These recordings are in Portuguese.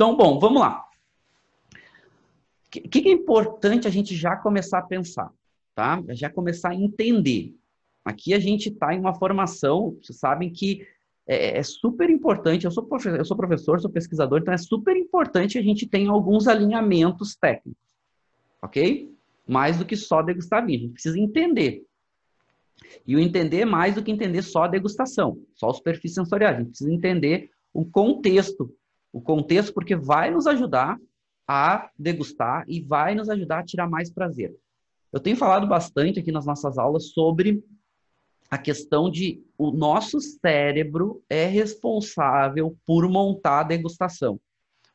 Então, bom, vamos lá. O que, que é importante a gente já começar a pensar, tá? Já começar a entender. Aqui a gente está em uma formação, vocês sabem que é, é, super importante. Eu sou, eu sou professor, sou pesquisador, então é super importante a gente ter alguns alinhamentos técnicos, ok? Mais do que só degustar vinho. A gente precisa entender. E o entender é mais do que entender só a degustação, só a superfície sensorial. A gente precisa entender o contexto. O contexto, porque vai nos ajudar a degustar e vai nos ajudar a tirar mais prazer. Eu tenho falado bastante aqui nas nossas aulas sobre a questão de o nosso cérebro é responsável por montar a degustação.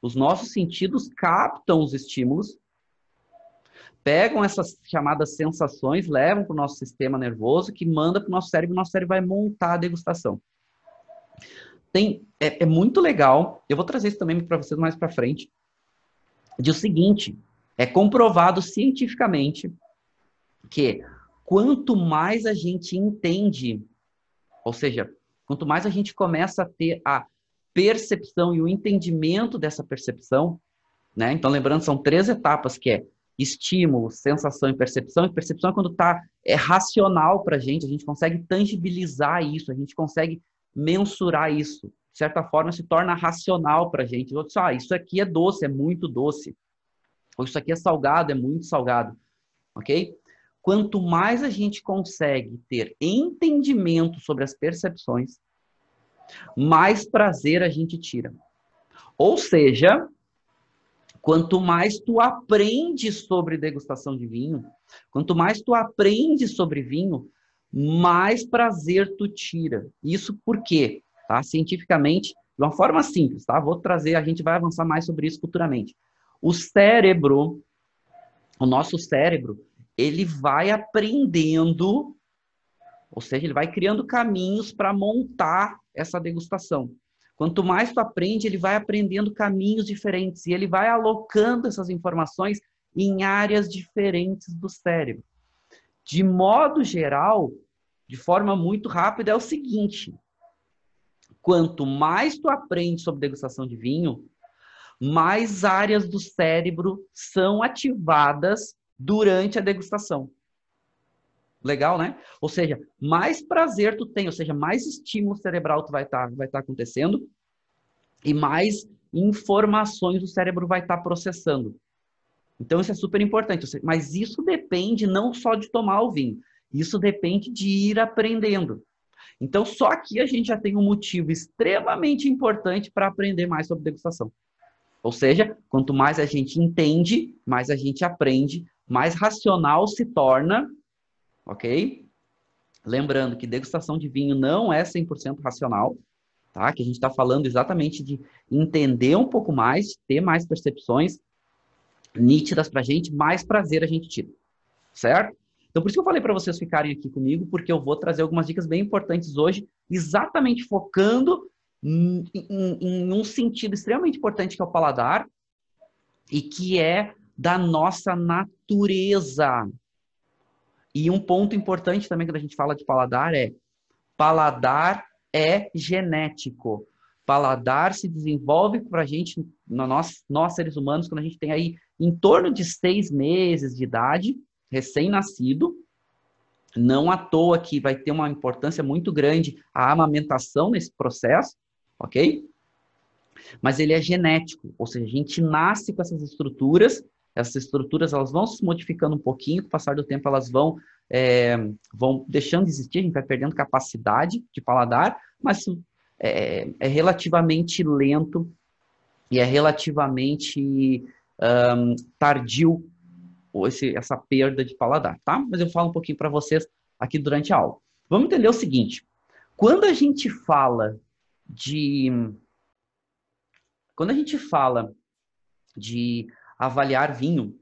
Os nossos sentidos captam os estímulos, pegam essas chamadas sensações, levam para o nosso sistema nervoso, que manda para o nosso cérebro, e o nosso cérebro vai montar a degustação. Tem, é, é muito legal, eu vou trazer isso também para vocês mais para frente, de o seguinte, é comprovado cientificamente que quanto mais a gente entende, ou seja, quanto mais a gente começa a ter a percepção e o entendimento dessa percepção, né? Então, lembrando, são três etapas que é estímulo, sensação e percepção. E percepção é quando está é racional para a gente, a gente consegue tangibilizar isso, a gente consegue mensurar isso. De certa forma, se torna racional para a gente. Eu disse, ah, isso aqui é doce, é muito doce. Ou isso aqui é salgado, é muito salgado. Ok? Quanto mais a gente consegue ter entendimento sobre as percepções, mais prazer a gente tira. Ou seja, quanto mais tu aprende sobre degustação de vinho, quanto mais tu aprende sobre vinho, mais prazer tu tira. Isso por quê? Tá? Cientificamente, de uma forma simples, tá? Vou trazer, a gente vai avançar mais sobre isso futuramente. O cérebro, o nosso cérebro, ele vai aprendendo, ou seja, ele vai criando caminhos para montar essa degustação. Quanto mais tu aprende, ele vai aprendendo caminhos diferentes e ele vai alocando essas informações em áreas diferentes do cérebro. De modo geral, de forma muito rápida, é o seguinte: quanto mais tu aprende sobre degustação de vinho, mais áreas do cérebro são ativadas durante a degustação. Legal, né? Ou seja, mais prazer tu tem, ou seja, mais estímulo cerebral tu vai estar tá, vai tá acontecendo e mais informações o cérebro vai estar tá processando. Então isso é super importante, mas isso depende não só de tomar o vinho, isso depende de ir aprendendo. Então só aqui a gente já tem um motivo extremamente importante para aprender mais sobre degustação. Ou seja, quanto mais a gente entende, mais a gente aprende, mais racional se torna, ok? Lembrando que degustação de vinho não é 100% racional, tá? Que a gente está falando exatamente de entender um pouco mais, ter mais percepções nítidas para a gente, mais prazer a gente tira, certo? Então, por isso que eu falei para vocês ficarem aqui comigo, porque eu vou trazer algumas dicas bem importantes hoje, exatamente focando em, em, em um sentido extremamente importante que é o paladar e que é da nossa natureza. E um ponto importante também quando a gente fala de paladar é paladar é genético. Paladar se desenvolve para a gente, nós, nós seres humanos, quando a gente tem aí em torno de seis meses de idade, recém-nascido. Não à toa que vai ter uma importância muito grande a amamentação nesse processo ok? Mas ele é genético, ou seja, a gente nasce com essas estruturas, essas estruturas elas vão se modificando um pouquinho, com o passar do tempo elas vão, é, vão deixando de existir, a gente vai perdendo capacidade de paladar, mas é, é relativamente lento e é relativamente um, tardio esse, essa perda de paladar, tá? Mas eu falo um pouquinho para vocês aqui durante a aula. Vamos entender o seguinte: quando a gente fala de. Quando a gente fala de avaliar vinho,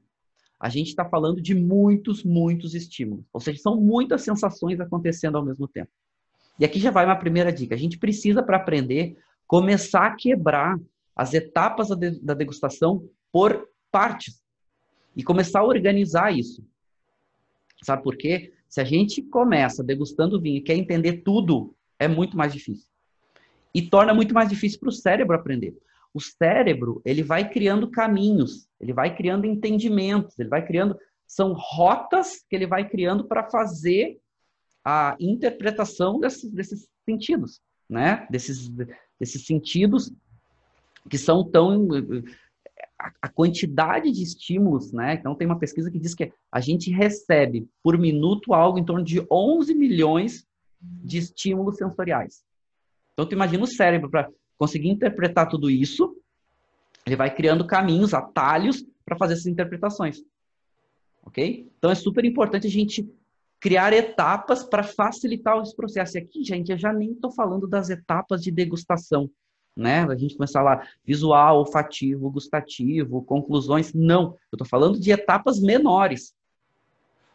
a gente está falando de muitos, muitos estímulos. Ou seja, são muitas sensações acontecendo ao mesmo tempo. E aqui já vai uma primeira dica. A gente precisa, para aprender, começar a quebrar as etapas da degustação por partes e começar a organizar isso. Sabe por quê? Se a gente começa degustando vinho e quer entender tudo, é muito mais difícil e torna muito mais difícil para o cérebro aprender. o cérebro, ele vai criando caminhos, ele vai criando entendimentos, ele vai criando são rotas que ele vai criando para fazer a interpretação desses, desses sentidos, né? Desses, desses sentidos que são tão a, quantidade de estímulos, né? Então tem uma pesquisa que diz que a gente recebe por minuto algo em torno de 11 milhões de estímulos sensoriais. Então tu imagina o cérebro para conseguir interpretar tudo isso, ele vai criando caminhos, atalhos para fazer essas interpretações. OK? Então é super importante a gente criar etapas para facilitar esse processo. E aqui, gente, eu já nem estou falando das etapas de degustação né? A gente começar lá, visual, olfativo, gustativo, conclusões. Não, eu estou falando de etapas menores.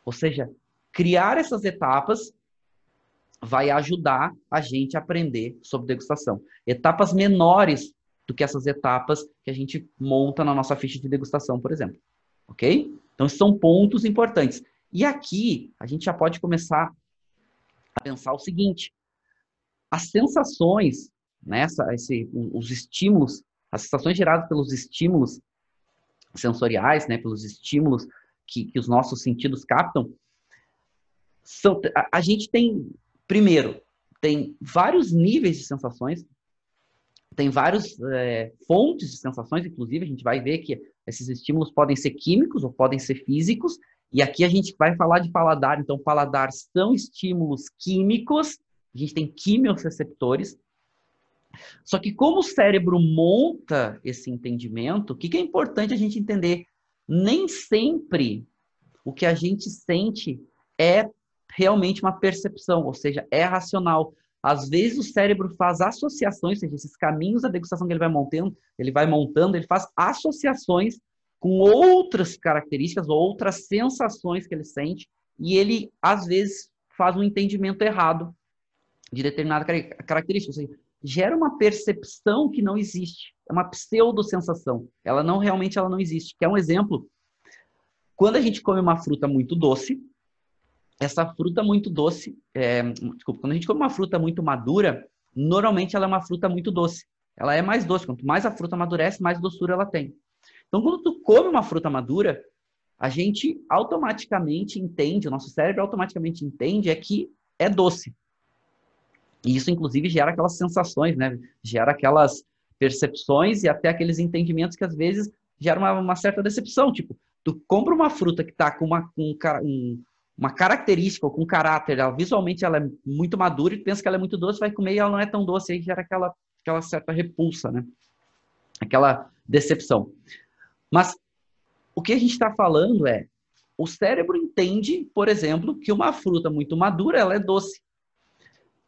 Ou seja, criar essas etapas vai ajudar a gente a aprender sobre degustação. Etapas menores do que essas etapas que a gente monta na nossa ficha de degustação, por exemplo. Ok? Então, são pontos importantes. E aqui, a gente já pode começar a pensar o seguinte: as sensações nessa né, esse, os estímulos, as sensações geradas pelos estímulos sensoriais, né, pelos estímulos que, que os nossos sentidos captam, são, a, a gente tem, primeiro, tem vários níveis de sensações, tem várias é, fontes de sensações, inclusive, a gente vai ver que esses estímulos podem ser químicos ou podem ser físicos, e aqui a gente vai falar de paladar, então paladar são estímulos químicos, a gente tem quimiorreceptores, só que como o cérebro monta esse entendimento, o que, que é importante a gente entender? Nem sempre o que a gente sente é realmente uma percepção, ou seja, é racional. Às vezes o cérebro faz associações, ou seja, esses caminhos da degustação que ele vai montando, ele vai montando, ele faz associações com outras características, outras sensações que ele sente, e ele às vezes faz um entendimento errado de determinada característica. Ou seja, gera uma percepção que não existe. É uma pseudo-sensação. Ela não realmente ela não existe. Que é um exemplo. Quando a gente come uma fruta muito doce, essa fruta muito doce, é, desculpa, quando a gente come uma fruta muito madura, normalmente ela é uma fruta muito doce. Ela é mais doce. Quanto mais a fruta amadurece, mais doçura ela tem. Então, quando tu come uma fruta madura, a gente automaticamente entende, o nosso cérebro automaticamente entende é que é doce. E isso, inclusive, gera aquelas sensações, né? Gera aquelas percepções e até aqueles entendimentos que, às vezes, geram uma, uma certa decepção. Tipo, tu compra uma fruta que está com uma, um, um, uma característica ou com caráter, ela, visualmente ela é muito madura e tu pensa que ela é muito doce, vai comer e ela não é tão doce, aí gera aquela, aquela certa repulsa, né? Aquela decepção. Mas o que a gente está falando é, o cérebro entende, por exemplo, que uma fruta muito madura, ela é doce.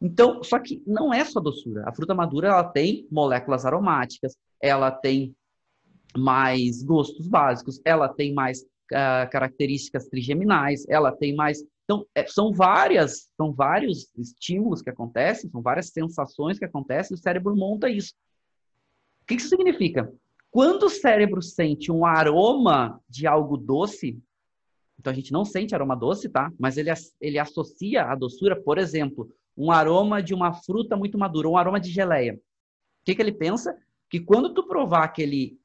Então, só que não é só doçura. A fruta madura ela tem moléculas aromáticas, ela tem mais gostos básicos, ela tem mais uh, características trigeminais, ela tem mais. Então, é, são várias, são vários estímulos que acontecem, são várias sensações que acontecem, o cérebro monta isso. O que isso significa? Quando o cérebro sente um aroma de algo doce, então a gente não sente aroma doce, tá? Mas ele, ele associa a doçura, por exemplo, um aroma de uma fruta muito madura, um aroma de geleia. O que, que ele pensa? Que quando tu provar aquele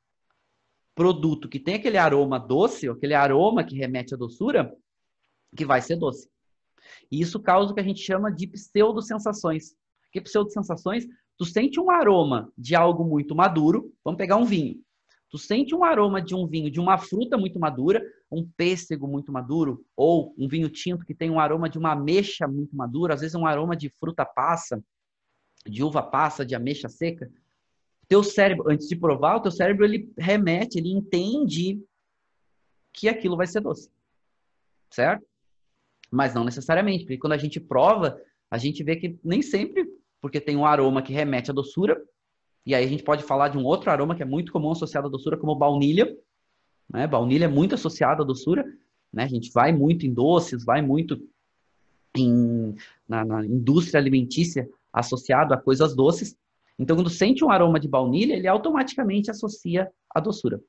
produto que tem aquele aroma doce, aquele aroma que remete à doçura, que vai ser doce. E isso causa o que a gente chama de pseudo-sensações. Que pseudo-sensações? Tu sente um aroma de algo muito maduro, vamos pegar um vinho. Tu sente um aroma de um vinho, de uma fruta muito madura, um pêssego muito maduro, ou um vinho tinto que tem um aroma de uma ameixa muito madura, às vezes um aroma de fruta passa, de uva passa, de ameixa seca. Teu cérebro, antes de provar, o teu cérebro ele remete, ele entende que aquilo vai ser doce. Certo? Mas não necessariamente, porque quando a gente prova, a gente vê que nem sempre, porque tem um aroma que remete à doçura, e aí a gente pode falar de um outro aroma que é muito comum associado à doçura, como baunilha. Né? Baunilha é muito associada à doçura. Né? A gente vai muito em doces, vai muito em, na, na indústria alimentícia associado a coisas doces. Então, quando sente um aroma de baunilha, ele automaticamente associa a doçura.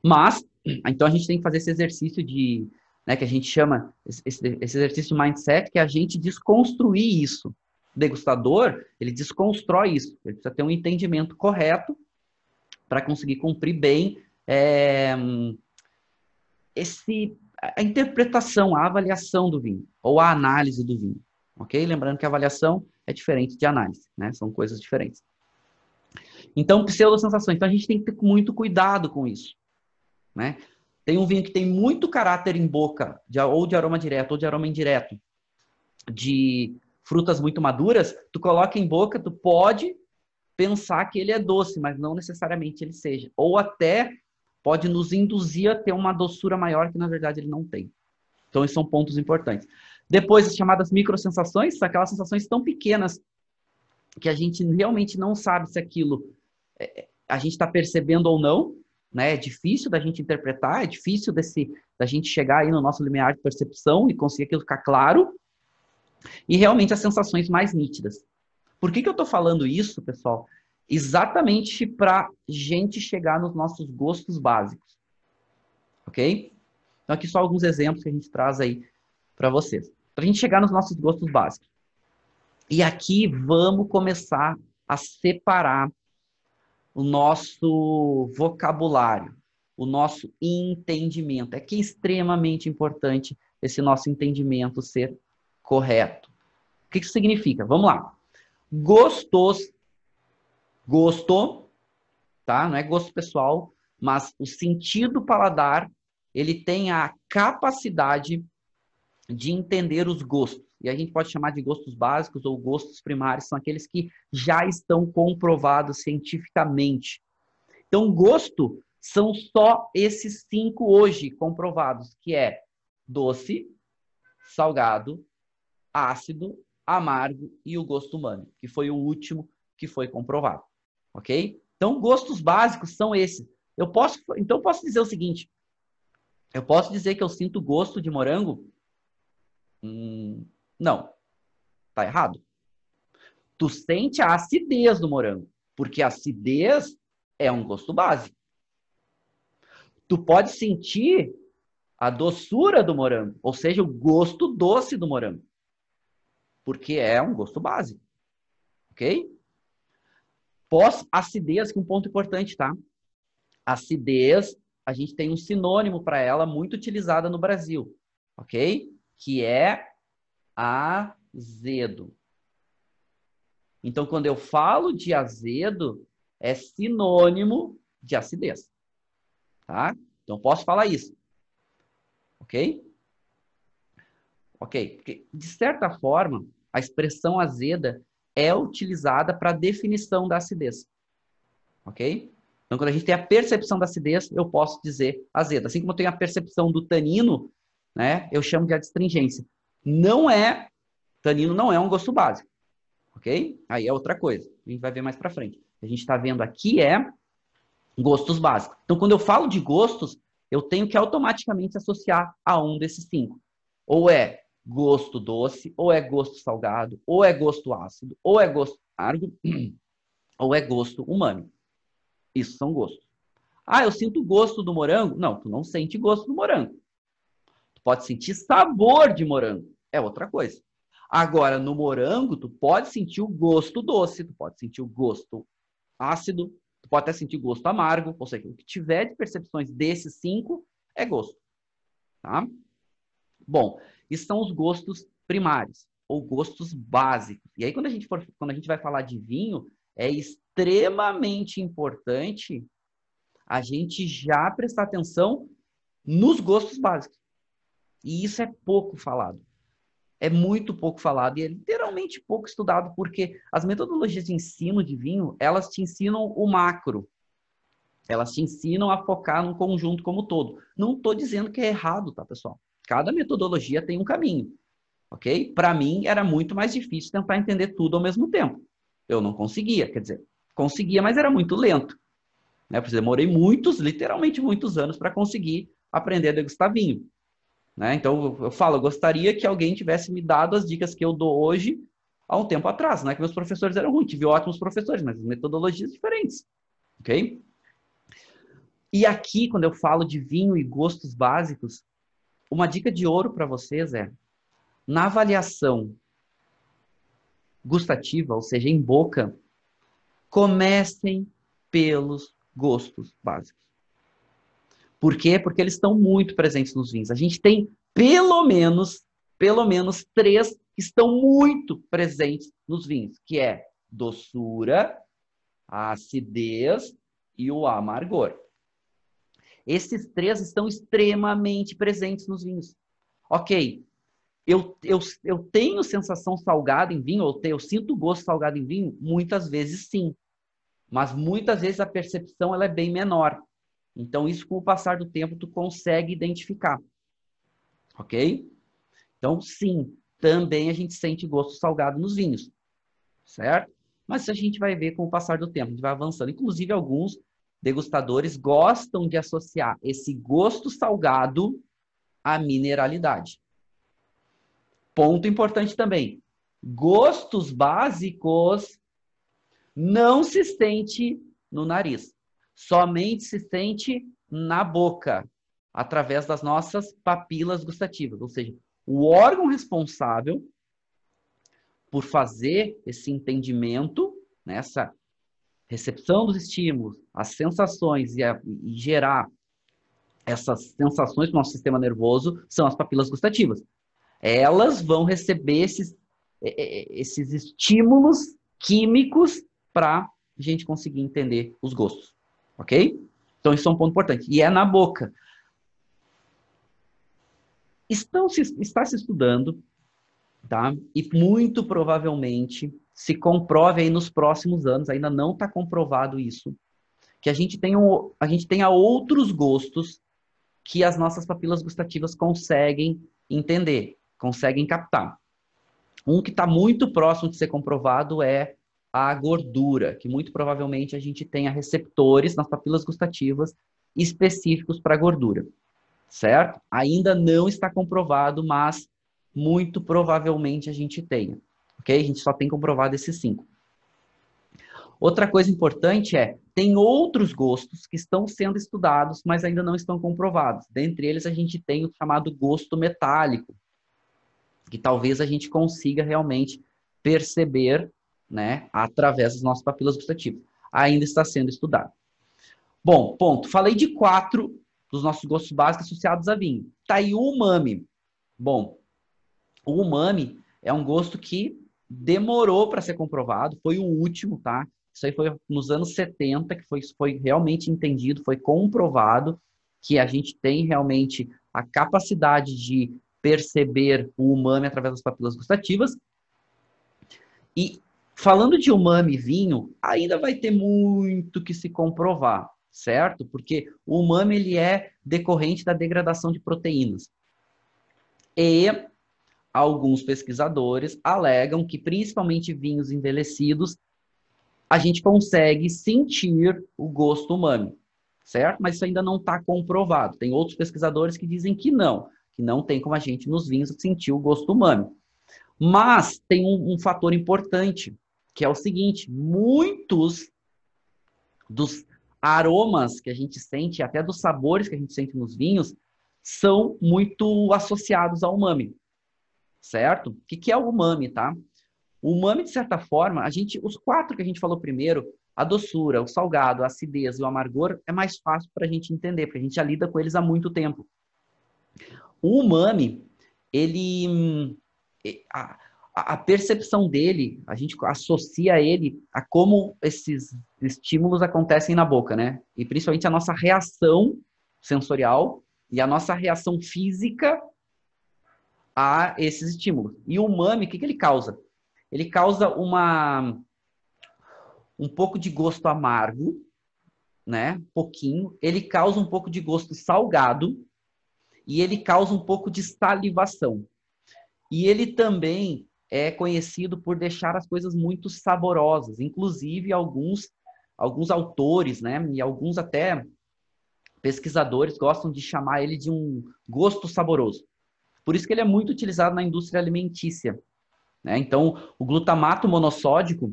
Mas, então a gente tem que fazer esse exercício de, né, que a gente chama, esse, esse exercício mindset, que é a gente desconstruir isso degustador, ele desconstrói isso. Ele precisa ter um entendimento correto para conseguir cumprir bem é, esse, a interpretação, a avaliação do vinho, ou a análise do vinho. Ok? Lembrando que avaliação é diferente de análise, né? São coisas diferentes. Então, pseudo-sensações. Então, a gente tem que ter muito cuidado com isso. Né? Tem um vinho que tem muito caráter em boca, de, ou de aroma direto, ou de aroma indireto, de frutas muito maduras, tu coloca em boca, tu pode pensar que ele é doce, mas não necessariamente ele seja. Ou até pode nos induzir a ter uma doçura maior que na verdade ele não tem. Então, esses são pontos importantes. Depois, as chamadas microsensações, aquelas sensações tão pequenas que a gente realmente não sabe se aquilo é, a gente está percebendo ou não, né? É difícil da gente interpretar, é difícil desse, da gente chegar aí no nosso limiar de percepção e conseguir aquilo ficar claro. E realmente as sensações mais nítidas. Por que, que eu estou falando isso, pessoal? Exatamente para gente chegar nos nossos gostos básicos. Ok? Então, aqui só alguns exemplos que a gente traz aí para vocês. Para a gente chegar nos nossos gostos básicos. E aqui vamos começar a separar o nosso vocabulário, o nosso entendimento. É que é extremamente importante esse nosso entendimento ser correto. O que isso significa? Vamos lá. Gostos, gosto, tá? Não é gosto pessoal, mas o sentido paladar, ele tem a capacidade de entender os gostos. E a gente pode chamar de gostos básicos ou gostos primários, são aqueles que já estão comprovados cientificamente. Então, gosto são só esses cinco hoje comprovados, que é doce, salgado, ácido, amargo e o gosto humano, que foi o último que foi comprovado. Ok? Então, gostos básicos são esses. Eu posso, então, posso dizer o seguinte: eu posso dizer que eu sinto gosto de morango Hum, não. Tá errado. Tu sente a acidez do morango, porque a acidez é um gosto básico. Tu pode sentir a doçura do morango, ou seja, o gosto doce do morango, porque é um gosto básico. Ok? Pós acidez, que é um ponto importante, tá? Acidez, a gente tem um sinônimo para ela muito utilizada no Brasil, ok? que é azedo. Então, quando eu falo de azedo, é sinônimo de acidez. Tá? Então, posso falar isso. Ok? Ok. Porque, de certa forma, a expressão azeda é utilizada para definição da acidez. Ok? Então, quando a gente tem a percepção da acidez, eu posso dizer azeda. Assim como eu tenho a percepção do tanino, né? Eu chamo de adstringência. Não é, tanino não é um gosto básico, ok? Aí é outra coisa. A gente vai ver mais para frente. A gente está vendo aqui é gostos básicos. Então, quando eu falo de gostos, eu tenho que automaticamente associar a um desses cinco. Ou é gosto doce, ou é gosto salgado, ou é gosto ácido, ou é gosto amargo, ou é gosto humano. Isso são gostos. Ah, eu sinto gosto do morango? Não, tu não sente gosto do morango pode sentir sabor de morango. É outra coisa. Agora, no morango, tu pode sentir o gosto doce, tu pode sentir o gosto ácido, tu pode até sentir gosto amargo, ou seja, o que tiver de percepções desses cinco é gosto. Tá? Bom, esses são os gostos primários, ou gostos básicos. E aí, quando a gente, for, quando a gente vai falar de vinho, é extremamente importante a gente já prestar atenção nos gostos básicos. E isso é pouco falado. É muito pouco falado e é literalmente pouco estudado, porque as metodologias de ensino de vinho, elas te ensinam o macro. Elas te ensinam a focar num conjunto como todo. Não estou dizendo que é errado, tá, pessoal? Cada metodologia tem um caminho, ok? Para mim, era muito mais difícil tentar entender tudo ao mesmo tempo. Eu não conseguia, quer dizer, conseguia, mas era muito lento. Né? Porque demorei muitos, literalmente muitos anos para conseguir aprender a degustar vinho. Né? Então, eu falo, eu gostaria que alguém tivesse me dado as dicas que eu dou hoje há um tempo atrás. Não é que meus professores eram ruins, tive ótimos professores, mas metodologias diferentes. Ok? E aqui, quando eu falo de vinho e gostos básicos, uma dica de ouro para vocês é, na avaliação gustativa, ou seja, em boca, comecem pelos gostos básicos. Por quê? Porque eles estão muito presentes nos vinhos. A gente tem pelo menos, pelo menos três que estão muito presentes nos vinhos, que é doçura, a acidez e o amargor. Esses três estão extremamente presentes nos vinhos. Ok, eu, eu, eu tenho sensação salgada em vinho, ou eu sinto gosto salgado em vinho? Muitas vezes sim. Mas muitas vezes a percepção ela é bem menor. Então, isso com o passar do tempo tu consegue identificar. Ok? Então, sim, também a gente sente gosto salgado nos vinhos. Certo? Mas isso a gente vai ver com o passar do tempo, a gente vai avançando. Inclusive, alguns degustadores gostam de associar esse gosto salgado à mineralidade. Ponto importante também. Gostos básicos não se sente no nariz. Somente se sente na boca, através das nossas papilas gustativas. Ou seja, o órgão responsável por fazer esse entendimento, nessa né, recepção dos estímulos, as sensações e, a, e gerar essas sensações no nosso sistema nervoso são as papilas gustativas elas vão receber esses, esses estímulos químicos para a gente conseguir entender os gostos. Ok? Então, isso é um ponto importante. E é na boca. Estão se, está se estudando, tá? E muito provavelmente se comprove aí nos próximos anos, ainda não está comprovado isso, que a gente, um, a gente tenha outros gostos que as nossas papilas gustativas conseguem entender conseguem captar. Um que está muito próximo de ser comprovado é a gordura, que muito provavelmente a gente tenha receptores nas papilas gustativas específicos para gordura, certo? Ainda não está comprovado, mas muito provavelmente a gente tenha, ok? A gente só tem comprovado esses cinco. Outra coisa importante é, tem outros gostos que estão sendo estudados, mas ainda não estão comprovados. Dentre eles, a gente tem o chamado gosto metálico, que talvez a gente consiga realmente perceber, né, através das nossas papilas gustativas. Ainda está sendo estudado. Bom, ponto. Falei de quatro dos nossos gostos básicos associados a vinho. Tá aí o umami. Bom, o umami é um gosto que demorou para ser comprovado, foi o último, tá? Isso aí foi nos anos 70 que foi, foi realmente entendido, foi comprovado que a gente tem realmente a capacidade de perceber o umami através das papilas gustativas. E falando de umami vinho, ainda vai ter muito que se comprovar, certo? Porque o umami ele é decorrente da degradação de proteínas. E alguns pesquisadores alegam que principalmente vinhos envelhecidos a gente consegue sentir o gosto umami, certo? Mas isso ainda não está comprovado. Tem outros pesquisadores que dizem que não que não tem como a gente nos vinhos sentir o gosto humano. Mas tem um, um fator importante, que é o seguinte: muitos dos aromas que a gente sente, até dos sabores que a gente sente nos vinhos, são muito associados ao umami, certo? O que, que é o umami, tá? O umami, de certa forma, a gente, os quatro que a gente falou primeiro, a doçura, o salgado, a acidez e o amargor, é mais fácil para a gente entender, porque a gente já lida com eles há muito tempo. O umami, ele a, a percepção dele, a gente associa ele a como esses estímulos acontecem na boca, né? E principalmente a nossa reação sensorial e a nossa reação física a esses estímulos. E o umami, o que, que ele causa? Ele causa uma um pouco de gosto amargo, né? Pouquinho. Ele causa um pouco de gosto salgado e ele causa um pouco de salivação. E ele também é conhecido por deixar as coisas muito saborosas, inclusive alguns alguns autores, né, e alguns até pesquisadores gostam de chamar ele de um gosto saboroso. Por isso que ele é muito utilizado na indústria alimentícia. Né? Então, o glutamato monossódico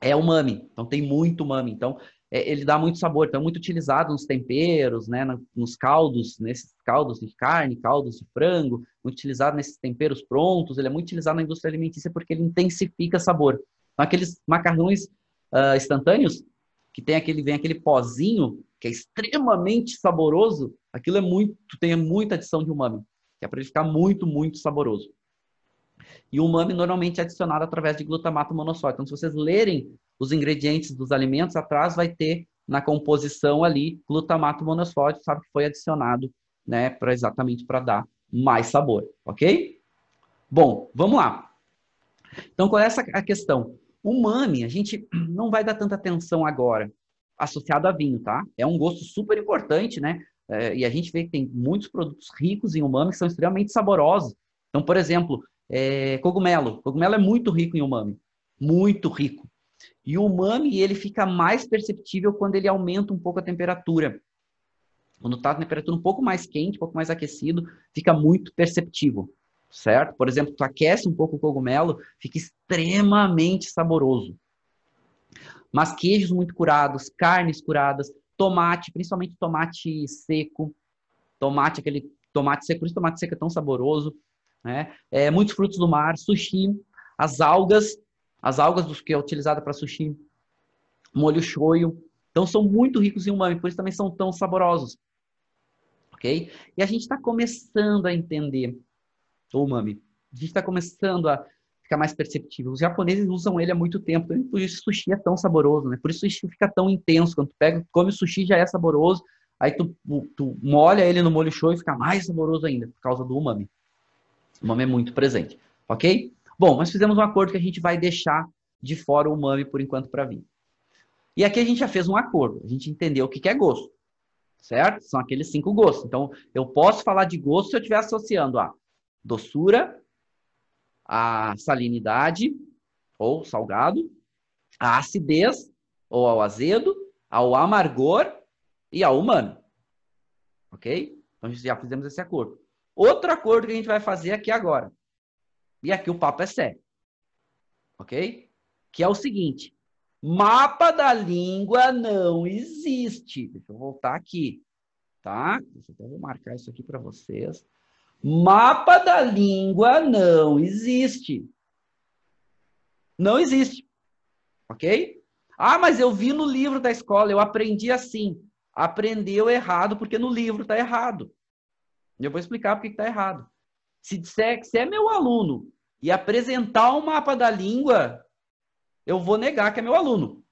é umami. Então, tem muito umami. Então, é, ele dá muito sabor, então é muito utilizado nos temperos, né, nos caldos, nesses caldos de carne, caldos de frango, muito utilizado nesses temperos prontos, ele é muito utilizado na indústria alimentícia porque ele intensifica sabor. Então, aqueles macarrões uh, instantâneos, que tem aquele, vem aquele pozinho que é extremamente saboroso, aquilo é muito, tem muita adição de umami, que é para ele ficar muito, muito saboroso. E o umami normalmente é adicionado através de glutamato monossódico. Então, se vocês lerem os ingredientes dos alimentos, atrás vai ter na composição ali glutamato monossódico, sabe que foi adicionado, né, para exatamente para dar mais sabor, ok? Bom, vamos lá. Então, qual é essa a questão? O umami, a gente não vai dar tanta atenção agora associado a vinho, tá? É um gosto super importante, né? É, e a gente vê que tem muitos produtos ricos em umami que são extremamente saborosos. Então, por exemplo, é, cogumelo. Cogumelo é muito rico em umami. Muito rico. E o umami, ele fica mais perceptível quando ele aumenta um pouco a temperatura. Quando está a temperatura um pouco mais quente, um pouco mais aquecido, fica muito perceptível certo? Por exemplo, tu aquece um pouco o cogumelo, fica extremamente saboroso. Mas queijos muito curados, carnes curadas, tomate, principalmente tomate seco, tomate aquele tomate seco, por isso tomate seco é tão saboroso, né? É, muitos frutos do mar, sushi, as algas, as algas dos que é utilizada para sushi, molho shoyu, então são muito ricos em umami, por isso também são tão saborosos, ok? E a gente está começando a entender o umami. A gente está começando a ficar mais perceptível. Os japoneses usam ele há muito tempo, por isso sushi é tão saboroso, né? Por isso sushi fica tão intenso. Quando tu pega, come o sushi já é saboroso, aí tu, tu molha ele no molho show e fica mais saboroso ainda, por causa do umami. O umami é muito presente, ok? Bom, mas fizemos um acordo que a gente vai deixar de fora o umami por enquanto para vir. E aqui a gente já fez um acordo, a gente entendeu o que é gosto, certo? São aqueles cinco gostos. Então, eu posso falar de gosto se eu estiver associando a doçura, a salinidade ou salgado, a acidez ou ao azedo, ao amargor e ao humano. Ok? Então já fizemos esse acordo. Outro acordo que a gente vai fazer aqui agora. E aqui o papo é sério. Ok? Que é o seguinte: mapa da língua não existe. Deixa eu voltar aqui. Tá? Eu vou marcar isso aqui para vocês. Mapa da língua não existe. Não existe. Ok? Ah, mas eu vi no livro da escola, eu aprendi assim. Aprendeu errado porque no livro está errado. Eu vou explicar por que está errado. Se disser que você é meu aluno e apresentar um mapa da língua, eu vou negar que é meu aluno.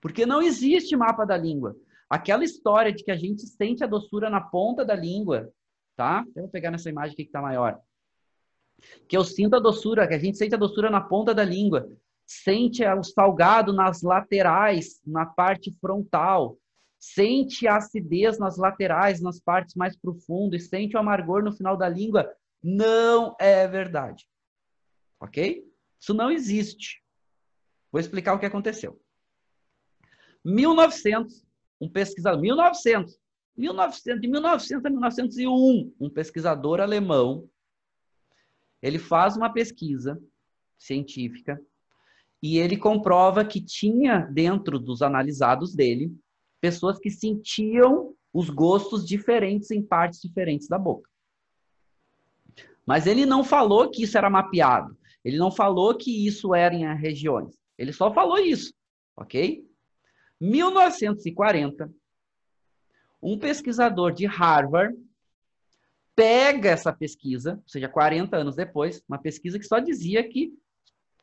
Porque não existe mapa da língua. Aquela história de que a gente sente a doçura na ponta da língua, tá? Eu vou pegar nessa imagem aqui que está maior. Que eu sinto a doçura, que a gente sente a doçura na ponta da língua, sente o salgado nas laterais, na parte frontal, sente a acidez nas laterais, nas partes mais profundas, sente o amargor no final da língua. Não é verdade. Ok? Isso não existe. Vou explicar o que aconteceu. 1900, um pesquisador, 1900, 1900, de 1900 a 1901, um pesquisador alemão, ele faz uma pesquisa científica e ele comprova que tinha dentro dos analisados dele pessoas que sentiam os gostos diferentes em partes diferentes da boca. Mas ele não falou que isso era mapeado. Ele não falou que isso era em regiões. Ele só falou isso, ok? 1940, um pesquisador de Harvard pega essa pesquisa, ou seja, 40 anos depois, uma pesquisa que só dizia que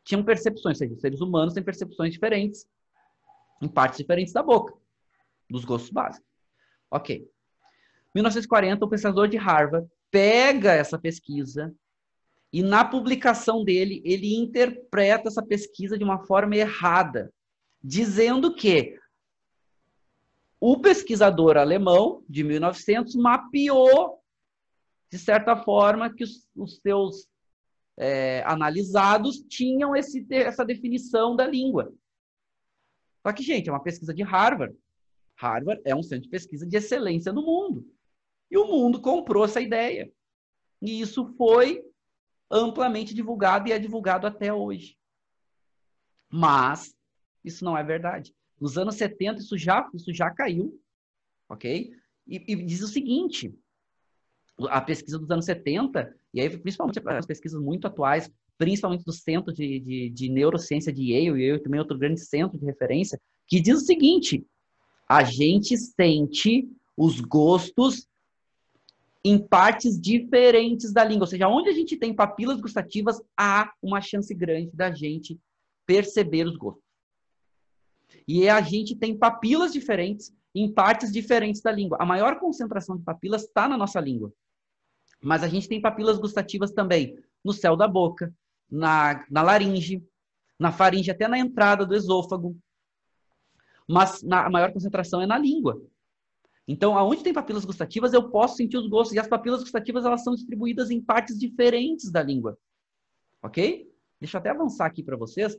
tinham percepções, ou seja, os seres humanos têm percepções diferentes em partes diferentes da boca, dos gostos básicos. Ok. 1940, o pesquisador de Harvard pega essa pesquisa e na publicação dele, ele interpreta essa pesquisa de uma forma errada, dizendo que o pesquisador alemão, de 1900, mapeou, de certa forma, que os, os seus é, analisados tinham esse, essa definição da língua. Só que, gente, é uma pesquisa de Harvard. Harvard é um centro de pesquisa de excelência no mundo. E o mundo comprou essa ideia. E isso foi amplamente divulgado e é divulgado até hoje. Mas isso não é verdade. Nos anos 70, isso já, isso já caiu, ok? E, e diz o seguinte, a pesquisa dos anos 70, e aí principalmente as pesquisas muito atuais, principalmente do Centro de, de, de Neurociência de Yale, e Yale também outro grande centro de referência, que diz o seguinte: a gente sente os gostos em partes diferentes da língua. Ou seja, onde a gente tem papilas gustativas, há uma chance grande da gente perceber os gostos. E a gente tem papilas diferentes em partes diferentes da língua. A maior concentração de papilas está na nossa língua. Mas a gente tem papilas gustativas também no céu da boca, na, na laringe, na faringe, até na entrada do esôfago. Mas na, a maior concentração é na língua. Então, aonde tem papilas gustativas, eu posso sentir os gostos. E as papilas gustativas, elas são distribuídas em partes diferentes da língua. Ok? Deixa eu até avançar aqui para vocês,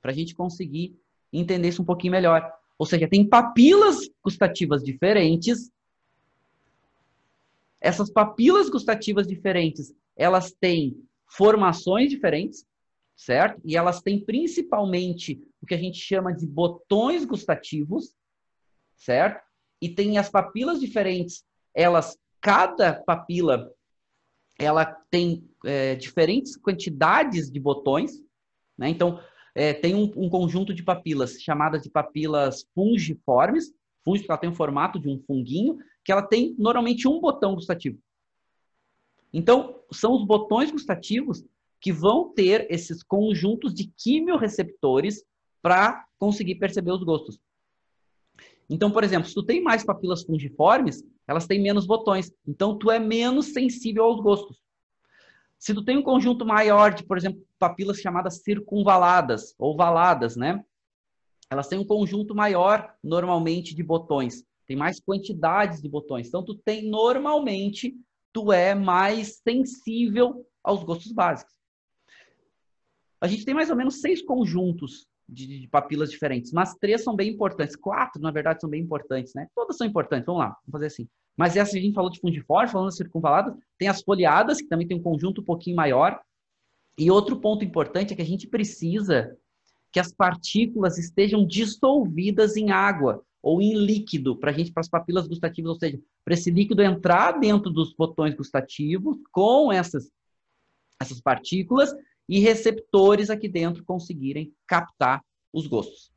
para a gente conseguir entender isso um pouquinho melhor. Ou seja, tem papilas gustativas diferentes. Essas papilas gustativas diferentes, elas têm formações diferentes, certo? E elas têm principalmente o que a gente chama de botões gustativos, certo? E tem as papilas diferentes, elas, cada papila, ela tem é, diferentes quantidades de botões, né? Então, é, tem um, um, conjunto de papilas chamadas de papilas fungiformes, fungi, ela tem o formato de um funguinho, que ela tem normalmente um botão gustativo. Então, são os botões gustativos que vão ter esses conjuntos de quimiorreceptores para conseguir perceber os gostos. Então, por exemplo, se tu tem mais papilas fungiformes, elas têm menos botões. Então, tu é menos sensível aos gostos. Se tu tem um conjunto maior de, por exemplo, papilas chamadas circunvaladas ou valadas, né? Elas têm um conjunto maior, normalmente, de botões. Tem mais quantidades de botões. Então, tu tem, normalmente, tu é mais sensível aos gostos básicos. A gente tem mais ou menos seis conjuntos de, de, papilas diferentes, mas três são bem importantes. Quatro, na verdade, são bem importantes, né? Todas são importantes. Vamos lá, vamos fazer assim. Mas essa a gente falou de fundiforme, falando das tem as foliadas, que também tem um conjunto um pouquinho maior. E outro ponto importante é que a gente precisa que as partículas estejam dissolvidas em água ou em líquido para gente para as papilas gustativas, ou seja, para esse líquido entrar dentro dos botões gustativos com essas essas partículas e receptores aqui dentro conseguirem captar os gostos.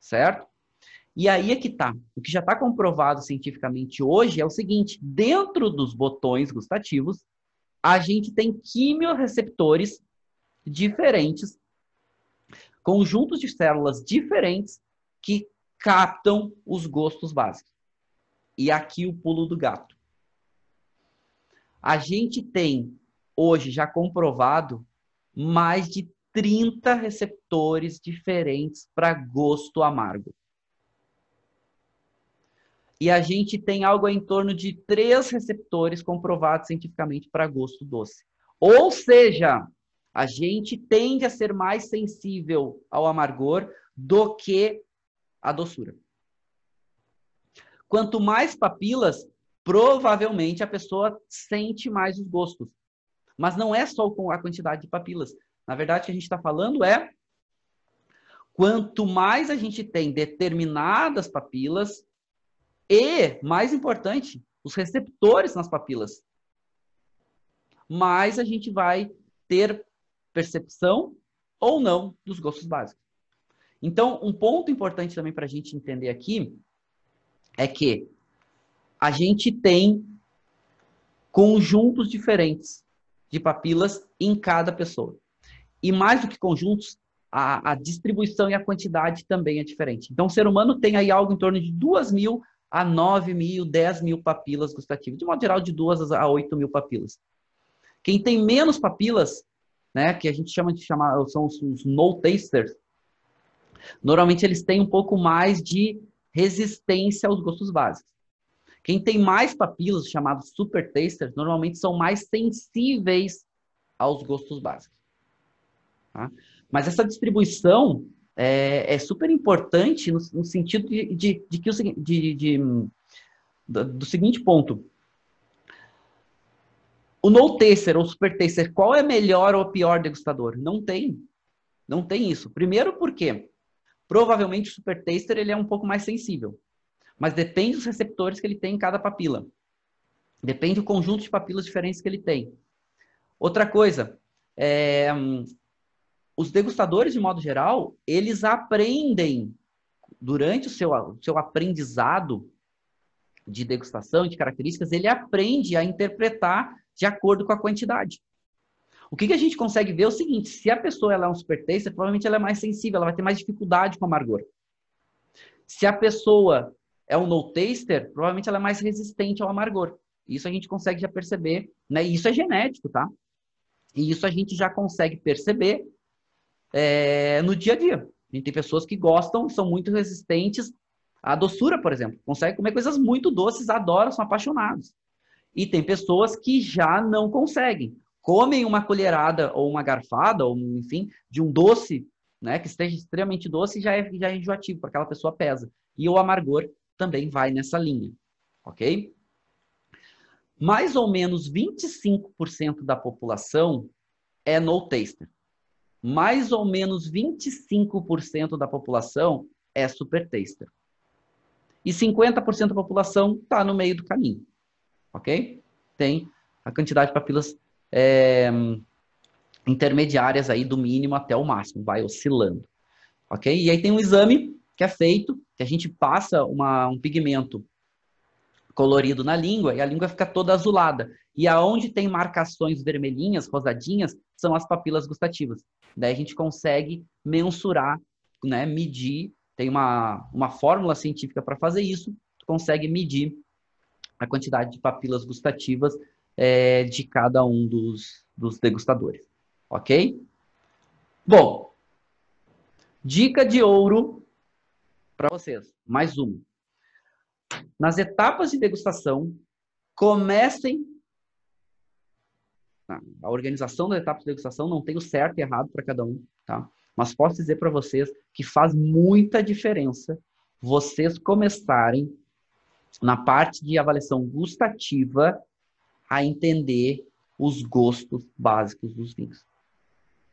Certo? E aí é que tá. O que já está comprovado cientificamente hoje é o seguinte: dentro dos botões gustativos, a gente tem quimiorreceptores diferentes, conjuntos de células diferentes que captam os gostos básicos. E aqui o pulo do gato. A gente tem hoje já comprovado mais de 30 receptores diferentes para gosto amargo. E a gente tem algo em torno de três receptores comprovados cientificamente para gosto doce. Ou seja, a gente tende a ser mais sensível ao amargor do que a doçura. Quanto mais papilas, provavelmente a pessoa sente mais os gostos. Mas não é só com a quantidade de papilas. Na verdade, o que a gente está falando é quanto mais a gente tem determinadas papilas e, mais importante, os receptores nas papilas, mais a gente vai ter percepção ou não dos gostos básicos. Então, um ponto importante também para a gente entender aqui é que a gente tem conjuntos diferentes de papilas em cada pessoa. E mais do que conjuntos, a, a, distribuição e a quantidade também é diferente. Então, o ser humano tem aí algo em torno de 2 mil a 9 mil, 10 mil papilas gustativas. De modo geral, de 2 a 8 mil papilas. Quem tem menos papilas, né, que a gente chama de chamar, são os, os no tasters, normalmente eles têm um pouco mais de resistência aos gostos básicos. Quem tem mais papilas, chamados super tasters, normalmente são mais sensíveis aos gostos básicos. Tá? Mas essa distribuição é, é super importante no, no sentido de, de, de, que o, de, de, do, do seguinte ponto. O no taster ou super taster, qual é melhor ou pior degustador? Não tem. Não tem isso. Primeiro porque provavelmente o super taster ele é um pouco mais sensível. Mas depende dos receptores que ele tem em cada papila. Depende do conjunto de papilas diferentes que ele tem. Outra coisa, é, os degustadores, de modo geral, eles aprendem durante o seu, o seu aprendizado de degustação, de características, ele aprende a interpretar de acordo com a quantidade. O que, que a gente consegue ver é o seguinte: se a pessoa ela é um super taster, provavelmente ela é mais sensível, ela vai ter mais dificuldade com amargor. Se a pessoa é um no taster, provavelmente ela é mais resistente ao amargor. Isso a gente consegue já perceber, né? E isso é genético, tá? E isso a gente já consegue perceber é, no dia a dia. A gente tem pessoas que gostam, são muito resistentes à doçura, por exemplo. Conseguem comer coisas muito doces, adoram, são apaixonados. E tem pessoas que já não conseguem. Comem uma colherada ou uma garfada, ou enfim, de um doce, né, que esteja extremamente doce, já é, já é enjoativo, para aquela pessoa pesa. E o amargor também vai nessa linha, ok? Mais ou menos 25% da população é no taster. Mais ou menos 25% da população é super taster. E 50% da população está no meio do caminho, ok? Tem a quantidade de papilas é, intermediárias aí do mínimo até o máximo, vai oscilando, ok? E aí tem um exame que é feito, que a gente passa uma, um pigmento colorido na língua e a língua fica toda azulada. E aonde tem marcações vermelhinhas, rosadinhas, são as papilas gustativas. Daí a gente consegue mensurar, né, medir, tem uma, uma fórmula científica para fazer isso, tu consegue medir a quantidade de papilas gustativas é, de cada um dos, dos degustadores. Ok? Bom, dica de ouro para vocês. Mais uma. Nas etapas de degustação, comecem. A organização das etapas de degustação não tem o certo e errado para cada um, tá? Mas posso dizer para vocês que faz muita diferença vocês começarem na parte de avaliação gustativa a entender os gostos básicos dos vinhos.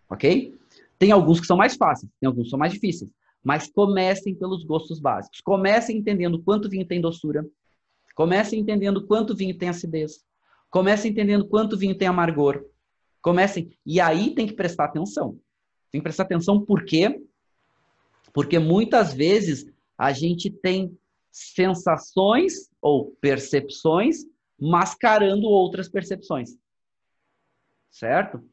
Ok? Tem alguns que são mais fáceis, tem alguns que são mais difíceis. Mas comecem pelos gostos básicos. Comecem entendendo quanto vinho tem doçura. Comecem entendendo quanto vinho tem acidez. Comecem entendendo quanto vinho tem amargor. Comecem. E aí tem que prestar atenção. Tem que prestar atenção por quê? Porque muitas vezes a gente tem sensações ou percepções mascarando outras percepções. Certo?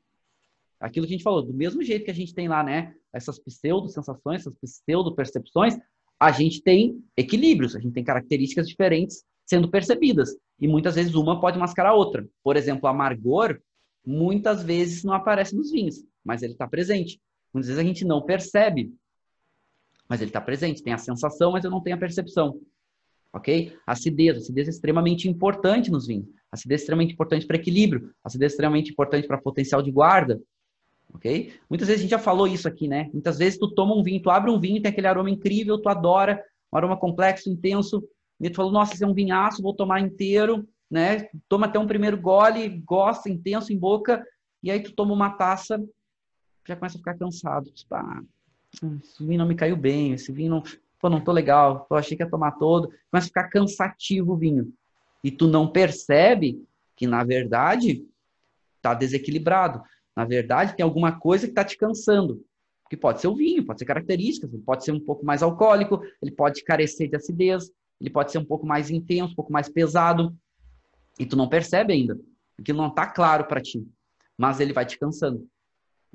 Aquilo que a gente falou, do mesmo jeito que a gente tem lá, né, essas pseudo-sensações, essas pseudo-percepções, a gente tem equilíbrios, a gente tem características diferentes sendo percebidas. E muitas vezes uma pode mascarar a outra. Por exemplo, amargor, muitas vezes não aparece nos vinhos, mas ele está presente. Muitas vezes a gente não percebe, mas ele está presente. Tem a sensação, mas eu não tenho a percepção. Ok? Acidez. Acidez é extremamente importante nos vinhos. Acidez é extremamente importante para equilíbrio. Acidez é extremamente importante para potencial de guarda ok? Muitas vezes a gente já falou isso aqui, né? Muitas vezes tu toma um vinho, tu abre um vinho, tem aquele aroma incrível, tu adora, um aroma complexo, intenso, e tu falou, nossa, esse é um vinhaço, vou tomar inteiro, né? Toma até um primeiro gole, gosta, intenso em boca, e aí tu toma uma taça, já começa a ficar cansado. Tipo, ah, esse vinho não me caiu bem, esse vinho não, pô, não tô legal, eu achei que ia tomar todo, começa a ficar cansativo o vinho. E tu não percebe que, na verdade, tá desequilibrado. Na verdade, tem alguma coisa que está te cansando. Que pode ser o vinho, pode ser características, ele pode ser um pouco mais alcoólico, ele pode carecer de acidez, ele pode ser um pouco mais intenso, um pouco mais pesado. E tu não percebe ainda. Aquilo não está claro para ti. Mas ele vai te cansando.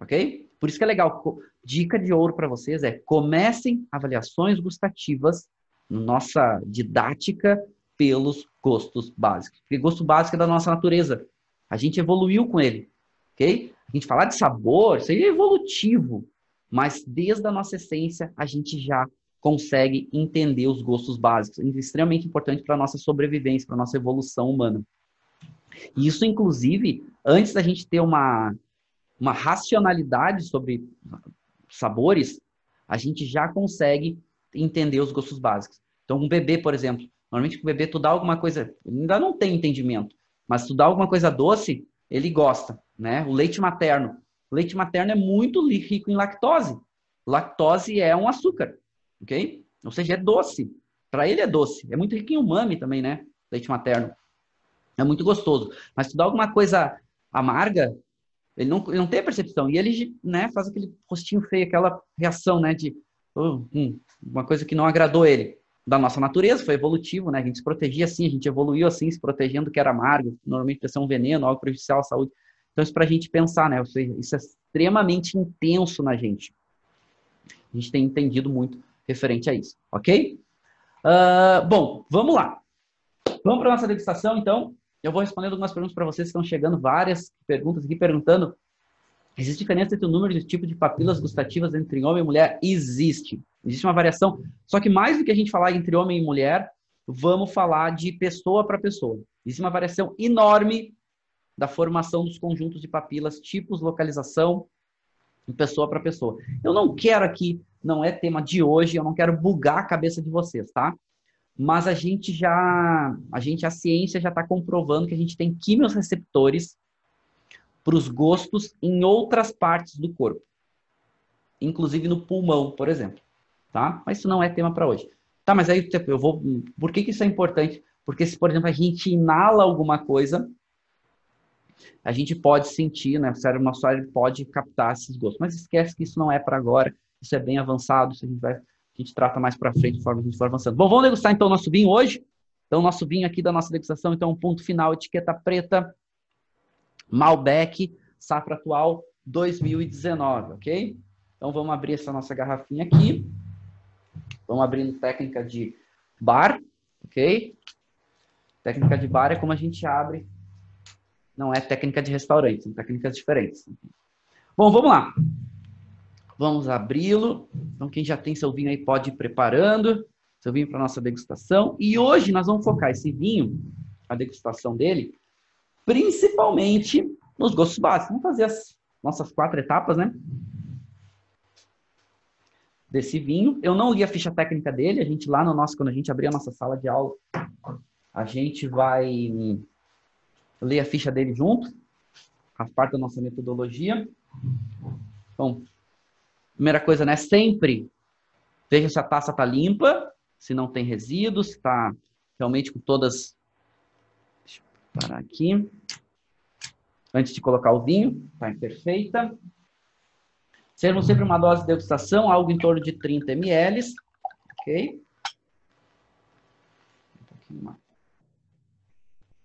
Ok? Por isso que é legal. Dica de ouro para vocês é comecem avaliações gustativas, nossa didática, pelos gostos básicos. Porque gosto básico é da nossa natureza. A gente evoluiu com ele. Ok? A gente falar de sabor, isso aí é evolutivo, mas desde a nossa essência a gente já consegue entender os gostos básicos. É extremamente importante para a nossa sobrevivência, para a nossa evolução humana. E isso, inclusive, antes da gente ter uma, uma racionalidade sobre sabores, a gente já consegue entender os gostos básicos. Então, um bebê, por exemplo, normalmente o bebê tu dá alguma coisa, ainda não tem entendimento, mas tu dá alguma coisa doce, ele gosta né? O leite materno. O leite materno é muito rico em lactose. Lactose é um açúcar, ok? Ou seja, é doce. Para ele é doce. É muito rico em umami também, né? Leite materno. É muito gostoso. Mas tu dá alguma coisa amarga, Ele não, ele não tem a percepção. E ele né, faz aquele rostinho feio, aquela reação né, de oh, hum, uma coisa que não agradou ele. Da nossa natureza, foi evolutivo, né? A gente se protegia assim, a gente evoluiu assim, se protegendo do que era amargo, normalmente ia ser um veneno, algo prejudicial à saúde. Então, isso para a gente pensar, né? Isso é extremamente intenso na gente. A gente tem entendido muito referente a isso, ok? Uh, bom, vamos lá. Vamos para nossa degustação, então. Eu vou respondendo algumas perguntas para vocês, estão chegando várias perguntas aqui perguntando Existe diferença entre o número de tipos de papilas gustativas entre homem e mulher? Existe. Existe uma variação. Só que mais do que a gente falar entre homem e mulher, vamos falar de pessoa para pessoa. Existe uma variação enorme da formação dos conjuntos de papilas, tipos, localização, de pessoa para pessoa. Eu não quero aqui, não é tema de hoje, eu não quero bugar a cabeça de vocês, tá? Mas a gente já, a gente, a ciência já está comprovando que a gente tem quimiorreceptores para os gostos em outras partes do corpo, inclusive no pulmão, por exemplo, tá? Mas isso não é tema para hoje. Tá, mas aí eu vou. Por que, que isso é importante? Porque se, por exemplo, a gente inala alguma coisa, a gente pode sentir, né? O cérebro, nosso cérebro pode captar esses gostos. Mas esquece que isso não é para agora. Isso é bem avançado. Isso a gente vai, a gente trata mais para frente, conforme a gente for avançando. Bom, vamos degustar então o nosso vinho hoje. Então, o nosso vinho aqui da nossa degustação, então, ponto final, etiqueta preta, Malbec, safra atual 2019, ok? Então vamos abrir essa nossa garrafinha aqui. Vamos abrindo técnica de bar, ok? Técnica de bar é como a gente abre. Não é técnica de restaurante, são técnicas diferentes. Bom, vamos lá. Vamos abri-lo. Então, quem já tem seu vinho aí pode ir preparando seu vinho para nossa degustação. E hoje nós vamos focar esse vinho, a degustação dele, principalmente nos gostos básicos. Vamos fazer as nossas quatro etapas, né? Desse vinho. Eu não li a ficha técnica dele, a gente lá no nosso, quando a gente abrir a nossa sala de aula, a gente vai ler a ficha dele junto, a parte da nossa metodologia. Então, primeira coisa, né? Sempre veja se a taça está limpa, se não tem resíduos, está realmente com todas parar aqui. Antes de colocar o vinho, está perfeita. Sermos sempre uma dose de degustação, algo em torno de 30 ml. Ok? Um pouquinho mais.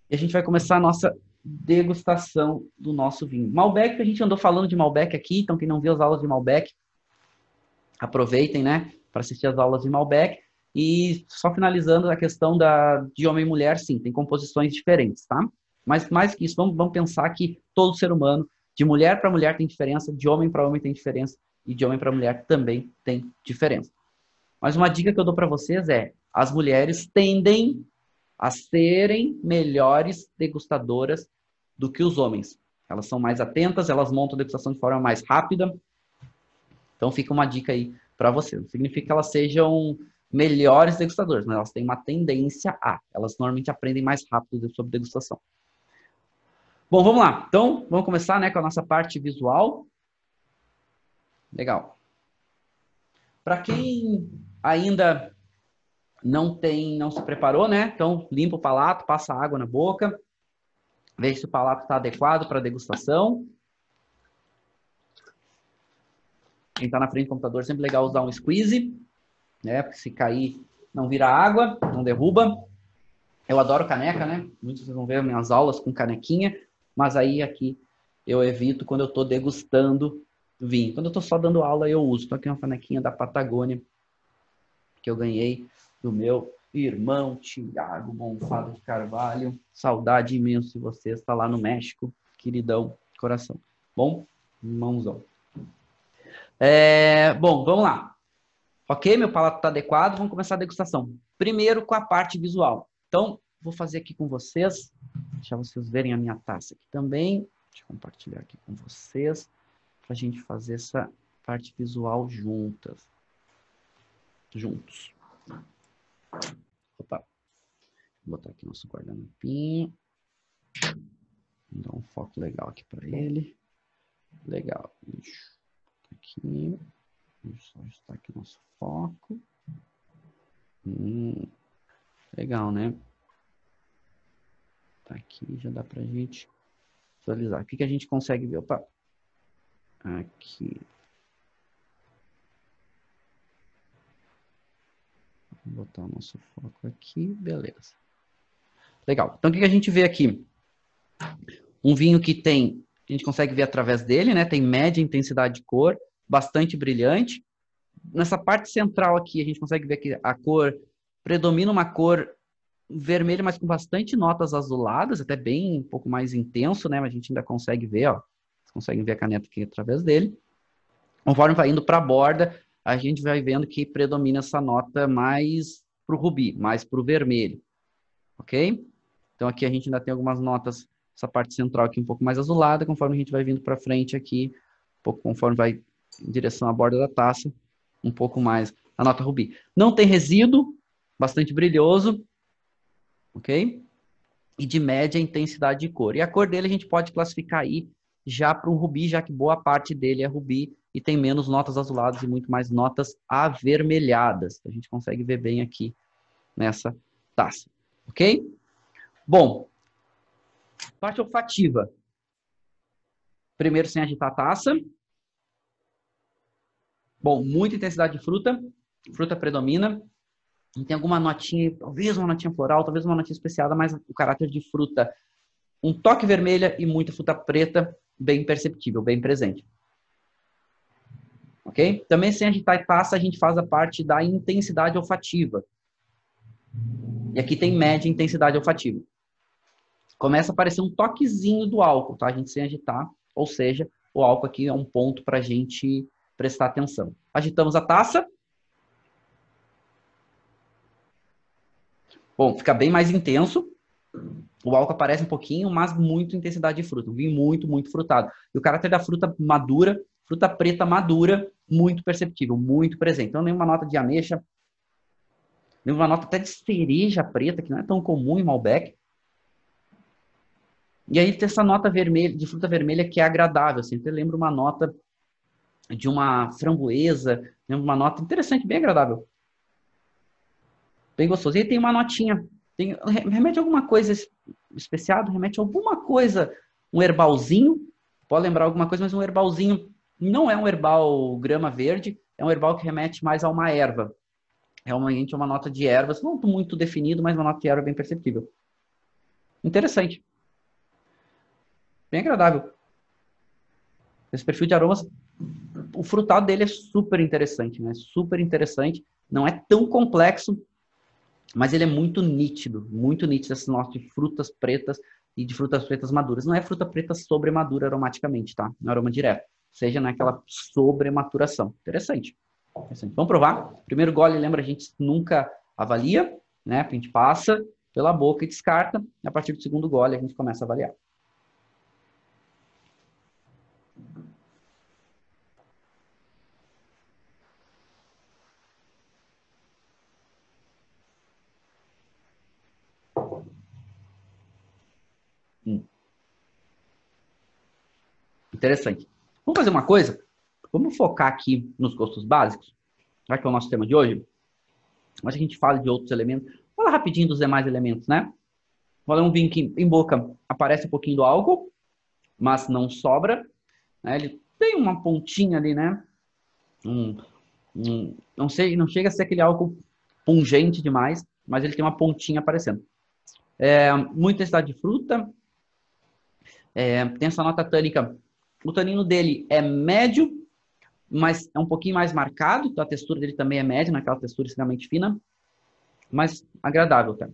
E a gente vai começar a nossa degustação do nosso vinho. Malbec, a gente andou falando de Malbec aqui, então quem não viu as aulas de Malbec, aproveitem, né, para assistir as aulas de Malbec. E só finalizando a questão da, de homem e mulher, sim, tem composições diferentes, tá? Mas mais que isso, vamos, vamos pensar que todo ser humano, de mulher para mulher tem diferença, de homem para homem tem diferença, e de homem para mulher também tem diferença. Mas uma dica que eu dou para vocês é: as mulheres tendem a serem melhores degustadoras do que os homens. Elas são mais atentas, elas montam a degustação de forma mais rápida. Então fica uma dica aí para vocês. Não significa que elas sejam melhores degustadoras, mas elas têm uma tendência a. Elas normalmente aprendem mais rápido sobre degustação. Bom, vamos lá. Então, vamos começar né, com a nossa parte visual. Legal. Para quem ainda não tem, não se preparou, né? Então, limpa o palato, passa água na boca, veja se o palato está adequado para degustação. Quem está na frente do computador, sempre legal usar um squeeze né? Porque se cair, não vira água, não derruba. Eu adoro caneca, né? Muitos vão ver minhas aulas com canequinha, mas aí aqui eu evito quando eu estou degustando vinho. Quando eu estou só dando aula, eu uso. Estou aqui uma canequinha da Patagônia que eu ganhei do meu irmão Tiago Bonfado de Carvalho. Saudade imenso de você, está lá no México, queridão, coração. Bom, irmãozão. É, bom, vamos lá. Ok, meu palato está adequado, vamos começar a degustação. Primeiro com a parte visual. Então, vou fazer aqui com vocês, deixar vocês verem a minha taça aqui também. Deixa eu compartilhar aqui com vocês, para a gente fazer essa parte visual juntas. Juntos. Opa. Vou botar aqui nosso guardanapinho. Dar um foco legal aqui para ele. Legal. Aqui. Deixa eu ajustar aqui nosso foco. Hum, legal, né? Tá aqui, já dá pra gente visualizar. O que, que a gente consegue ver? Opa, Aqui. Vou botar o nosso foco aqui, beleza. Legal. Então, o que a gente vê aqui? Um vinho que tem, a gente consegue ver através dele, né? Tem média intensidade de cor, bastante brilhante. Nessa parte central aqui, a gente consegue ver que a cor predomina uma cor vermelha, mas com bastante notas azuladas, até bem um pouco mais intenso, né? Mas a gente ainda consegue ver, ó. Vocês conseguem ver a caneta aqui através dele. Conforme vai indo para a borda, a gente vai vendo que predomina essa nota mais para o rubi, mais para o vermelho. Ok? Então aqui a gente ainda tem algumas notas, essa parte central aqui um pouco mais azulada, conforme a gente vai vindo para frente aqui, um pouco conforme vai em direção à borda da taça, um pouco mais a nota rubi. Não tem resíduo, bastante brilhoso, ok? E de média intensidade de cor. E a cor dele a gente pode classificar aí já para um rubi, já que boa parte dele é rubi e tem menos notas azuladas e muito mais notas avermelhadas. A gente consegue ver bem aqui nessa taça, ok? Bom, parte olfativa. Primeiro sem agitar a taça. Bom, muita intensidade de fruta. Fruta predomina. E tem alguma notinha, talvez uma notinha floral, talvez uma notinha especiada, mas o caráter de fruta. Um toque vermelha e muita fruta preta, bem perceptível, bem presente. Ok? Também sem agitar e passa, a gente faz a parte da intensidade olfativa. E aqui tem média intensidade olfativa. Começa a aparecer um toquezinho do álcool, tá? A gente sem agitar, ou seja, o álcool aqui é um ponto para a gente prestar atenção. Agitamos a taça. Bom, fica bem mais intenso. O álcool aparece um pouquinho, mas muito intensidade de fruta. Um vinho muito, muito frutado. E o caráter da fruta madura, fruta preta madura, muito perceptível, muito presente. Então, nenhuma nota de ameixa, nenhuma nota até de cereja preta, que não é tão comum em Malbec. E aí tem essa nota vermelha, de fruta vermelha que é agradável. Assim, eu lembro uma nota de uma framboesa, né, uma nota interessante, bem agradável. Bem gostoso. E aí tem uma notinha, tem, remete a alguma coisa especiada, remete a alguma coisa, um herbalzinho, pode lembrar alguma coisa, mas um herbalzinho não é um herbal grama verde, é um herbal que remete mais a uma erva. Realmente é uma nota de ervas, não muito definido, mas uma nota de erva bem perceptível. Interessante. Bem agradável. Esse perfil de aromas o frutado dele é super interessante, né? Super interessante. Não é tão complexo, mas ele é muito nítido, muito nítido esse nosso de frutas pretas e de frutas pretas maduras. Não é fruta preta sobre madura aromaticamente, tá? No aroma direto. Seja naquela sobrematuração. Interessante. Interessante. Vamos provar. Primeiro gole, lembra, a gente nunca avalia, né? A gente passa pela boca e descarta. A partir do segundo gole, a gente começa a avaliar. Interessante. Vamos fazer uma coisa? Vamos focar aqui nos gostos básicos, já que é o nosso tema de hoje. Mas a gente fala de outros elementos. Fala rapidinho dos demais elementos, né? Vou um vinho que em boca aparece um pouquinho do álcool, mas não sobra. Né? Ele tem uma pontinha ali, né? Um, um, não, sei, não chega a ser aquele álcool pungente demais, mas ele tem uma pontinha aparecendo. É, muita intensidade de fruta. É, tem essa nota tânica o tanino dele é médio, mas é um pouquinho mais marcado, então a textura dele também é média, naquela é textura extremamente fina, mas agradável, tá?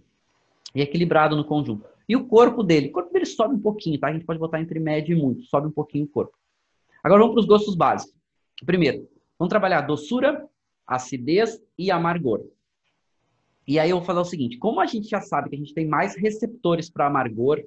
E equilibrado no conjunto. E o corpo dele? O corpo dele sobe um pouquinho, tá? A gente pode botar entre médio e muito, sobe um pouquinho o corpo. Agora vamos para os gostos básicos. Primeiro, vamos trabalhar doçura, acidez e amargor. E aí eu vou falar o seguinte: como a gente já sabe que a gente tem mais receptores para amargor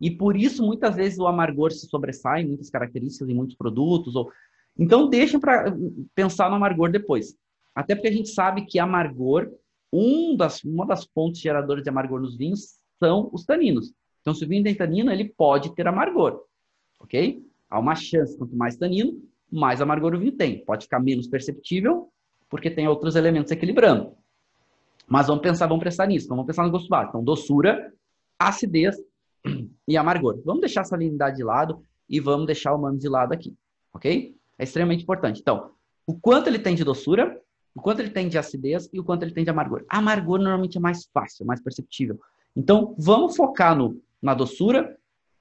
e por isso, muitas vezes, o amargor se sobressai em muitas características, em muitos produtos. Ou... Então, deixem para pensar no amargor depois. Até porque a gente sabe que amargor, um das, uma das fontes geradoras de amargor nos vinhos são os taninos. Então, se o vinho tem tanino, ele pode ter amargor. Ok? Há uma chance, quanto mais tanino, mais amargor o vinho tem. Pode ficar menos perceptível, porque tem outros elementos equilibrando. Mas vamos pensar, vamos pensar nisso. Então, vamos pensar no gosto básico. Então, doçura, acidez e amargor. Vamos deixar a salinidade de lado e vamos deixar o humano de lado aqui. ok? É extremamente importante. Então, o quanto ele tem de doçura, o quanto ele tem de acidez e o quanto ele tem de amargor. Amargor normalmente é mais fácil, mais perceptível. Então, vamos focar no, na doçura,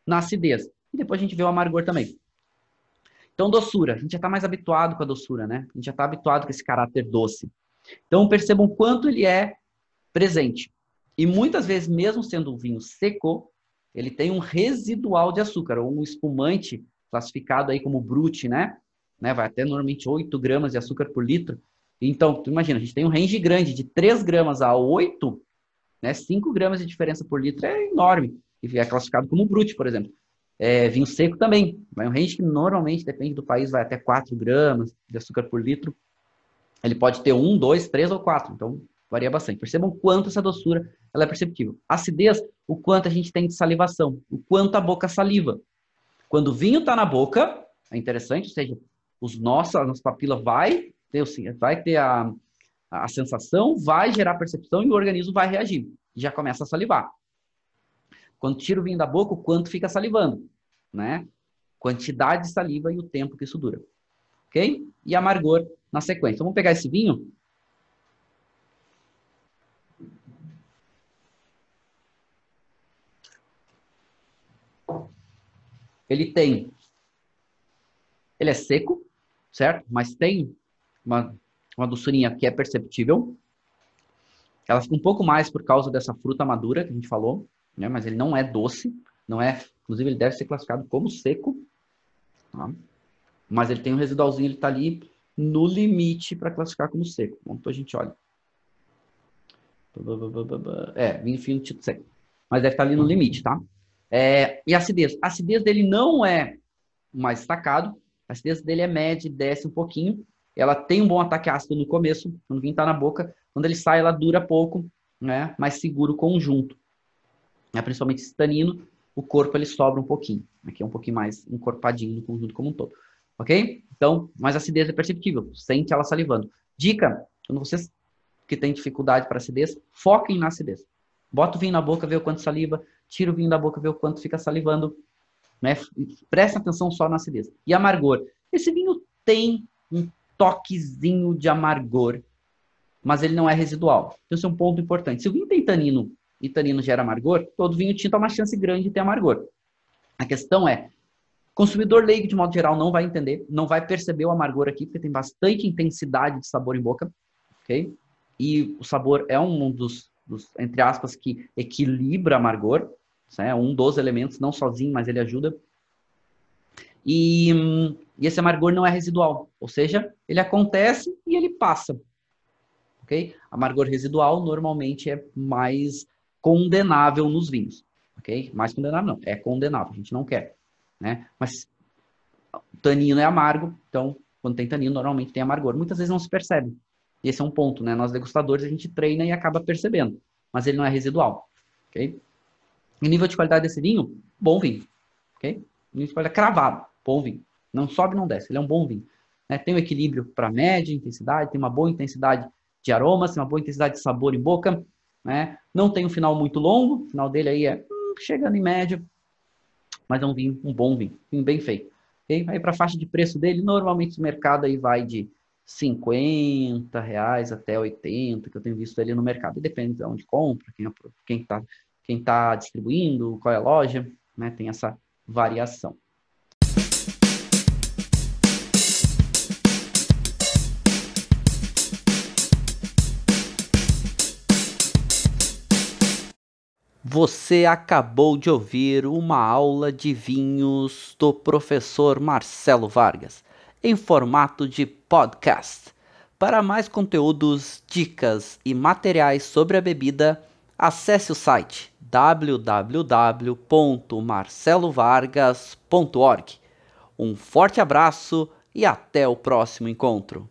na acidez. E depois a gente vê o amargor também. Então, doçura. A gente já está mais habituado com a doçura, né? A gente já está habituado com esse caráter doce. Então, percebam quanto ele é presente. E muitas vezes, mesmo sendo um vinho seco, ele tem um residual de açúcar, ou um espumante classificado aí como brute, né? né? Vai até normalmente 8 gramas de açúcar por litro. Então, tu imagina, a gente tem um range grande de 3 gramas a 8, né? 5 gramas de diferença por litro é enorme. E é classificado como brute, por exemplo. É, vinho seco também. Vai um range que normalmente, depende do país, vai até 4 gramas de açúcar por litro. Ele pode ter 1, 2, 3 ou 4. Então, varia bastante. Percebam quanto essa doçura ela é perceptível. Acidez, o quanto a gente tem de salivação, o quanto a boca saliva. Quando o vinho está na boca, é interessante, ou seja, os nossos, a nossa papila vai ter, vai ter a, a sensação, vai gerar percepção e o organismo vai reagir. Já começa a salivar. Quando tira o vinho da boca, o quanto fica salivando, né? Quantidade de saliva e o tempo que isso dura. Ok? E amargor na sequência. Então, vamos pegar esse vinho Ele tem. Ele é seco, certo? Mas tem uma, uma doçurinha que é perceptível. Ela fica um pouco mais por causa dessa fruta madura que a gente falou, né? Mas ele não é doce, não é. Inclusive, ele deve ser classificado como seco. Tá? Mas ele tem um residualzinho, ele está ali no limite para classificar como seco. Então a gente olha. É, vinho fino tipo seco. Mas deve estar tá ali no limite, tá? É, e acidez. A acidez dele não é mais destacado, a acidez dele é média, desce um pouquinho. Ela tem um bom ataque ácido no começo, quando vinho está na boca. Quando ele sai, ela dura pouco, né? mais seguro o conjunto. É, principalmente esse o corpo ele sobra um pouquinho. Aqui é um pouquinho mais encorpadinho no conjunto como um todo. Ok? Então, mas a acidez é perceptível, sente ela salivando. Dica, quando vocês que têm dificuldade para acidez, foquem na acidez. Bota o vinho na boca, vê o quanto saliva, tira o vinho da boca, vê o quanto fica salivando. Né? Presta atenção só na acidez. E amargor. Esse vinho tem um toquezinho de amargor, mas ele não é residual. Então, esse é um ponto importante. Se o vinho tem tanino e tanino gera amargor, todo vinho tinto tem uma chance grande de ter amargor. A questão é, consumidor leigo, de modo geral, não vai entender, não vai perceber o amargor aqui, porque tem bastante intensidade de sabor em boca, ok? E o sabor é um dos dos, entre aspas, que equilibra amargor. É um dos elementos, não sozinho, mas ele ajuda. E, e, esse amargor não é residual, ou seja, ele acontece e ele passa. Ok? Amargor residual normalmente é mais condenável nos vinhos. Ok? Mais condenável não, é condenável, a gente não quer. Né? Mas tanino é amargo, então quando tem tanino normalmente tem amargor. Muitas vezes não se percebe. Esse é um ponto, né? Nós degustadores a gente treina e acaba percebendo, mas ele não é residual, ok? E nível de qualidade desse vinho, bom vinho, ok? Nível de qualidade cravado, bom vinho. Não sobe, não desce, ele é um bom vinho. Né? Tem um equilíbrio para média intensidade, tem uma boa intensidade de aromas, tem uma boa intensidade de sabor em boca, né? Não tem um final muito longo, o final dele aí é hum, chegando em média, mas é um vinho, um bom vinho, vinho bem feito. Okay? Aí para a faixa de preço dele, normalmente o mercado aí vai de 50 reais até 80, que eu tenho visto ali no mercado. E depende de onde compra, quem quem tá, quem tá distribuindo, qual é a loja, né? Tem essa variação. Você acabou de ouvir uma aula de vinhos do professor Marcelo Vargas em formato de podcast. Para mais conteúdos, dicas e materiais sobre a bebida, acesse o site www.marcelovargas.org. Um forte abraço e até o próximo encontro.